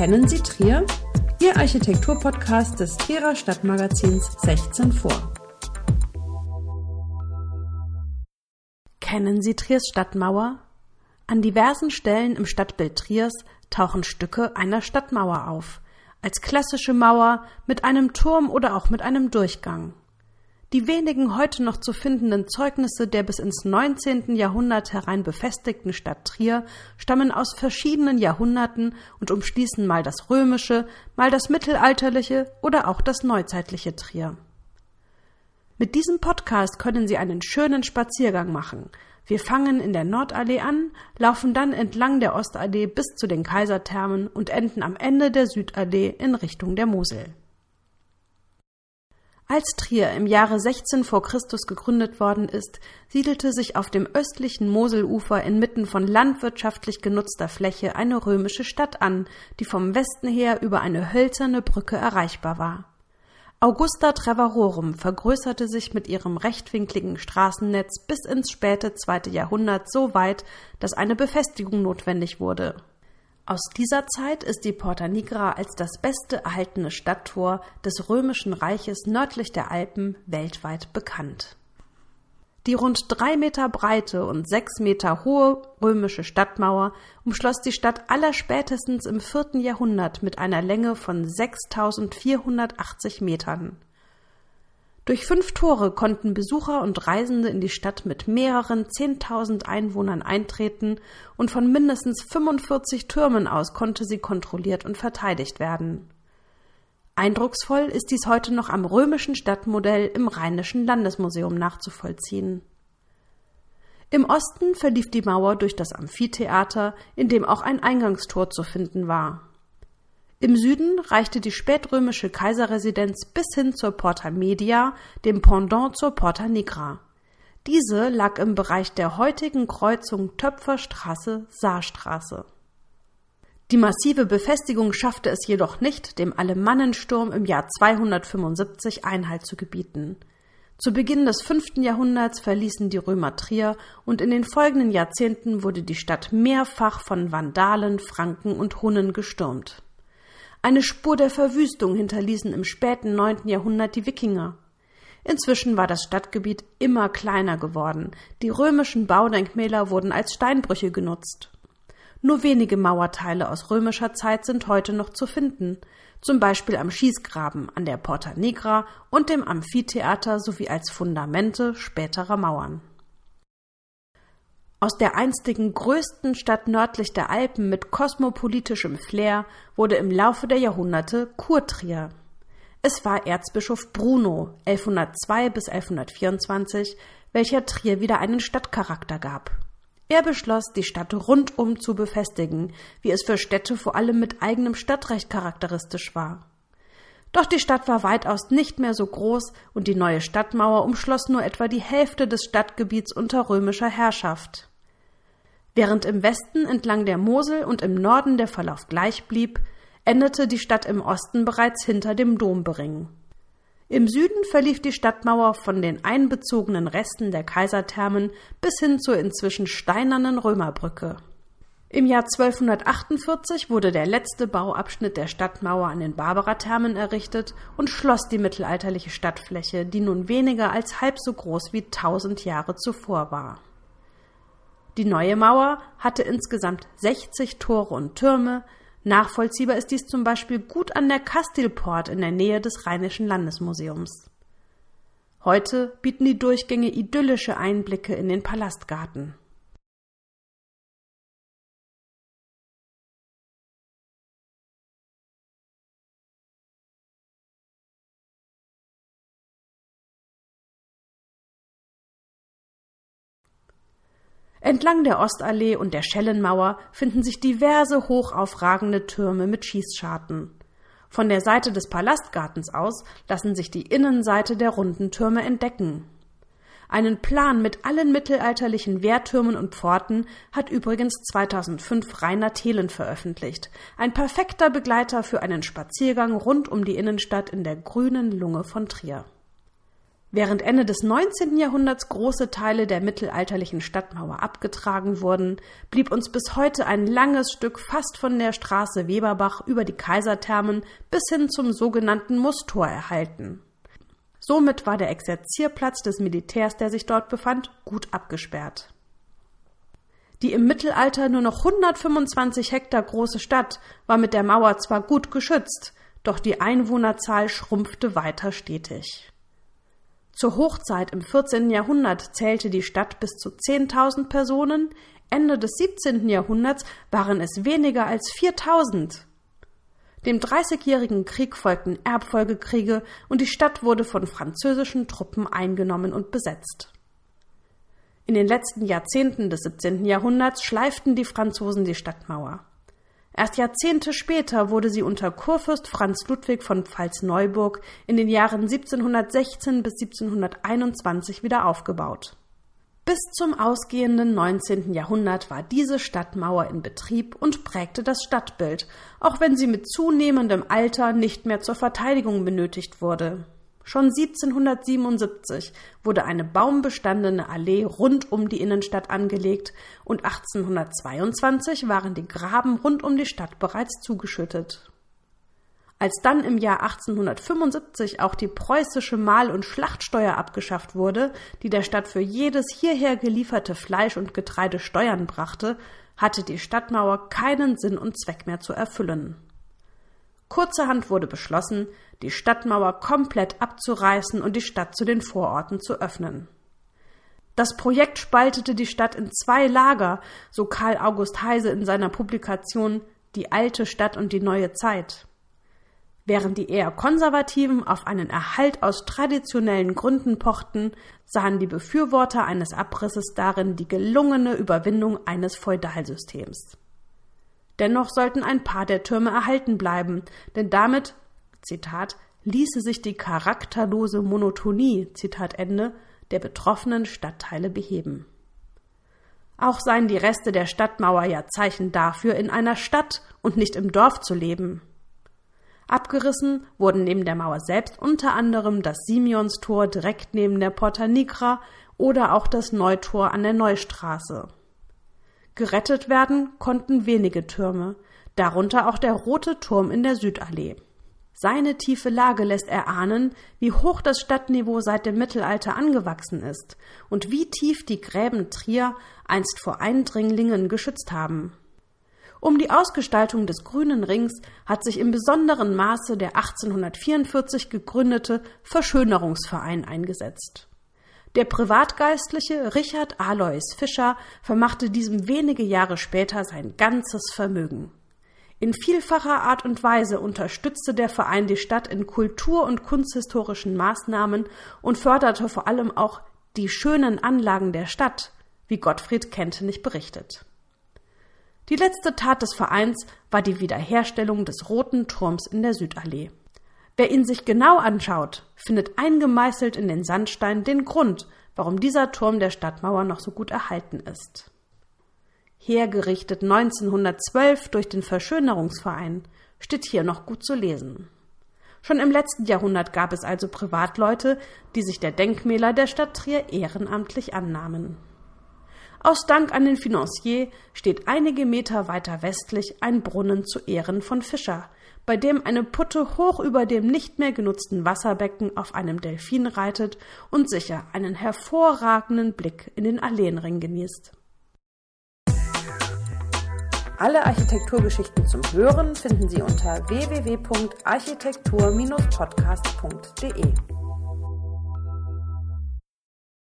Kennen Sie Trier? Ihr Architekturpodcast des Trierer Stadtmagazins 16 vor. Kennen Sie Triers Stadtmauer? An diversen Stellen im Stadtbild Triers tauchen Stücke einer Stadtmauer auf, als klassische Mauer mit einem Turm oder auch mit einem Durchgang. Die wenigen heute noch zu findenden Zeugnisse der bis ins 19. Jahrhundert herein befestigten Stadt Trier stammen aus verschiedenen Jahrhunderten und umschließen mal das römische, mal das mittelalterliche oder auch das neuzeitliche Trier. Mit diesem Podcast können Sie einen schönen Spaziergang machen. Wir fangen in der Nordallee an, laufen dann entlang der Ostallee bis zu den Kaiserthermen und enden am Ende der Südallee in Richtung der Mosel. Als Trier im Jahre 16 vor Christus gegründet worden ist, siedelte sich auf dem östlichen Moselufer inmitten von landwirtschaftlich genutzter Fläche eine römische Stadt an, die vom Westen her über eine hölzerne Brücke erreichbar war. Augusta Trevarorum vergrößerte sich mit ihrem rechtwinkligen Straßennetz bis ins späte zweite Jahrhundert so weit, dass eine Befestigung notwendig wurde. Aus dieser Zeit ist die Porta Nigra als das beste erhaltene Stadttor des Römischen Reiches nördlich der Alpen weltweit bekannt. Die rund drei Meter breite und sechs Meter hohe römische Stadtmauer umschloss die Stadt allerspätestens im vierten Jahrhundert mit einer Länge von 6480 Metern. Durch fünf Tore konnten Besucher und Reisende in die Stadt mit mehreren Zehntausend Einwohnern eintreten und von mindestens 45 Türmen aus konnte sie kontrolliert und verteidigt werden. Eindrucksvoll ist dies heute noch am römischen Stadtmodell im Rheinischen Landesmuseum nachzuvollziehen. Im Osten verlief die Mauer durch das Amphitheater, in dem auch ein Eingangstor zu finden war. Im Süden reichte die spätrömische Kaiserresidenz bis hin zur Porta Media, dem Pendant zur Porta Nigra. Diese lag im Bereich der heutigen Kreuzung Töpferstraße-Saarstraße. Die massive Befestigung schaffte es jedoch nicht, dem Alemannensturm im Jahr 275 Einhalt zu gebieten. Zu Beginn des fünften Jahrhunderts verließen die Römer Trier und in den folgenden Jahrzehnten wurde die Stadt mehrfach von Vandalen, Franken und Hunnen gestürmt. Eine Spur der Verwüstung hinterließen im späten neunten Jahrhundert die Wikinger. Inzwischen war das Stadtgebiet immer kleiner geworden. Die römischen Baudenkmäler wurden als Steinbrüche genutzt. Nur wenige Mauerteile aus römischer Zeit sind heute noch zu finden, zum Beispiel am Schießgraben, an der Porta Nigra und dem Amphitheater sowie als Fundamente späterer Mauern. Aus der einstigen größten Stadt nördlich der Alpen mit kosmopolitischem Flair wurde im Laufe der Jahrhunderte Kurtrier. Es war Erzbischof Bruno 1102 bis 1124, welcher Trier wieder einen Stadtcharakter gab. Er beschloss, die Stadt rundum zu befestigen, wie es für Städte vor allem mit eigenem Stadtrecht charakteristisch war. Doch die Stadt war weitaus nicht mehr so groß und die neue Stadtmauer umschloss nur etwa die Hälfte des Stadtgebiets unter römischer Herrschaft. Während im Westen entlang der Mosel und im Norden der Verlauf gleich blieb, endete die Stadt im Osten bereits hinter dem Dombering. Im Süden verlief die Stadtmauer von den einbezogenen Resten der Kaiserthermen bis hin zur inzwischen steinernen Römerbrücke. Im Jahr 1248 wurde der letzte Bauabschnitt der Stadtmauer an den Barbarathermen errichtet und schloss die mittelalterliche Stadtfläche, die nun weniger als halb so groß wie tausend Jahre zuvor war. Die neue Mauer hatte insgesamt 60 Tore und Türme. Nachvollziehbar ist dies zum Beispiel gut an der Kastilport in der Nähe des Rheinischen Landesmuseums. Heute bieten die Durchgänge idyllische Einblicke in den Palastgarten. Entlang der Ostallee und der Schellenmauer finden sich diverse hochaufragende Türme mit Schießscharten. Von der Seite des Palastgartens aus lassen sich die Innenseite der runden Türme entdecken. Einen Plan mit allen mittelalterlichen Wehrtürmen und Pforten hat übrigens 2005 Rainer Thelen veröffentlicht. Ein perfekter Begleiter für einen Spaziergang rund um die Innenstadt in der grünen Lunge von Trier. Während Ende des 19. Jahrhunderts große Teile der mittelalterlichen Stadtmauer abgetragen wurden, blieb uns bis heute ein langes Stück fast von der Straße Weberbach über die Kaiserthermen bis hin zum sogenannten Mustor erhalten. Somit war der Exerzierplatz des Militärs, der sich dort befand, gut abgesperrt. Die im Mittelalter nur noch 125 Hektar große Stadt war mit der Mauer zwar gut geschützt, doch die Einwohnerzahl schrumpfte weiter stetig. Zur Hochzeit im 14. Jahrhundert zählte die Stadt bis zu 10.000 Personen, Ende des 17. Jahrhunderts waren es weniger als 4.000. Dem Dreißigjährigen Krieg folgten Erbfolgekriege und die Stadt wurde von französischen Truppen eingenommen und besetzt. In den letzten Jahrzehnten des 17. Jahrhunderts schleiften die Franzosen die Stadtmauer. Erst Jahrzehnte später wurde sie unter Kurfürst Franz Ludwig von Pfalz-Neuburg in den Jahren 1716 bis 1721 wieder aufgebaut. Bis zum ausgehenden 19. Jahrhundert war diese Stadtmauer in Betrieb und prägte das Stadtbild, auch wenn sie mit zunehmendem Alter nicht mehr zur Verteidigung benötigt wurde. Schon 1777 wurde eine baumbestandene Allee rund um die Innenstadt angelegt und 1822 waren die Graben rund um die Stadt bereits zugeschüttet. Als dann im Jahr 1875 auch die preußische Mahl- und Schlachtsteuer abgeschafft wurde, die der Stadt für jedes hierher gelieferte Fleisch und Getreide Steuern brachte, hatte die Stadtmauer keinen Sinn und Zweck mehr zu erfüllen. Kurzerhand wurde beschlossen, die Stadtmauer komplett abzureißen und die Stadt zu den Vororten zu öffnen. Das Projekt spaltete die Stadt in zwei Lager, so Karl August Heise in seiner Publikation Die alte Stadt und die neue Zeit. Während die eher Konservativen auf einen Erhalt aus traditionellen Gründen pochten, sahen die Befürworter eines Abrisses darin die gelungene Überwindung eines Feudalsystems. Dennoch sollten ein paar der Türme erhalten bleiben, denn damit, Zitat, ließe sich die charakterlose Monotonie, Zitat Ende, der betroffenen Stadtteile beheben. Auch seien die Reste der Stadtmauer ja Zeichen dafür, in einer Stadt und nicht im Dorf zu leben. Abgerissen wurden neben der Mauer selbst unter anderem das Simeonstor direkt neben der Porta Nigra oder auch das Neutor an der Neustraße. Gerettet werden konnten wenige Türme, darunter auch der Rote Turm in der Südallee. Seine tiefe Lage lässt erahnen, wie hoch das Stadtniveau seit dem Mittelalter angewachsen ist und wie tief die Gräben Trier einst vor Eindringlingen geschützt haben. Um die Ausgestaltung des Grünen Rings hat sich im besonderen Maße der 1844 gegründete Verschönerungsverein eingesetzt. Der Privatgeistliche Richard Alois Fischer vermachte diesem wenige Jahre später sein ganzes Vermögen. In vielfacher Art und Weise unterstützte der Verein die Stadt in kultur- und kunsthistorischen Maßnahmen und förderte vor allem auch die schönen Anlagen der Stadt, wie Gottfried Kentenich berichtet. Die letzte Tat des Vereins war die Wiederherstellung des Roten Turms in der Südallee. Wer ihn sich genau anschaut, findet eingemeißelt in den Sandstein den Grund, warum dieser Turm der Stadtmauer noch so gut erhalten ist. Hergerichtet 1912 durch den Verschönerungsverein, steht hier noch gut zu lesen. Schon im letzten Jahrhundert gab es also Privatleute, die sich der Denkmäler der Stadt Trier ehrenamtlich annahmen. Aus Dank an den Financier steht einige Meter weiter westlich ein Brunnen zu Ehren von Fischer, bei dem eine Putte hoch über dem nicht mehr genutzten Wasserbecken auf einem Delfin reitet und sicher einen hervorragenden Blick in den Alleenring genießt. Alle Architekturgeschichten zum Hören finden Sie unter www.architektur-podcast.de.